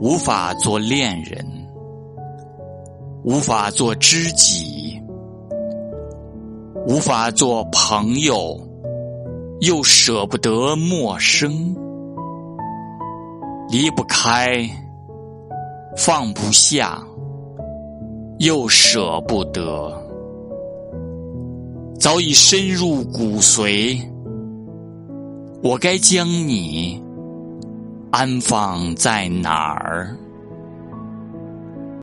无法做恋人，无法做知己，无法做朋友，又舍不得陌生，离不开，放不下，又舍不得，早已深入骨髓。我该将你。安放在哪儿？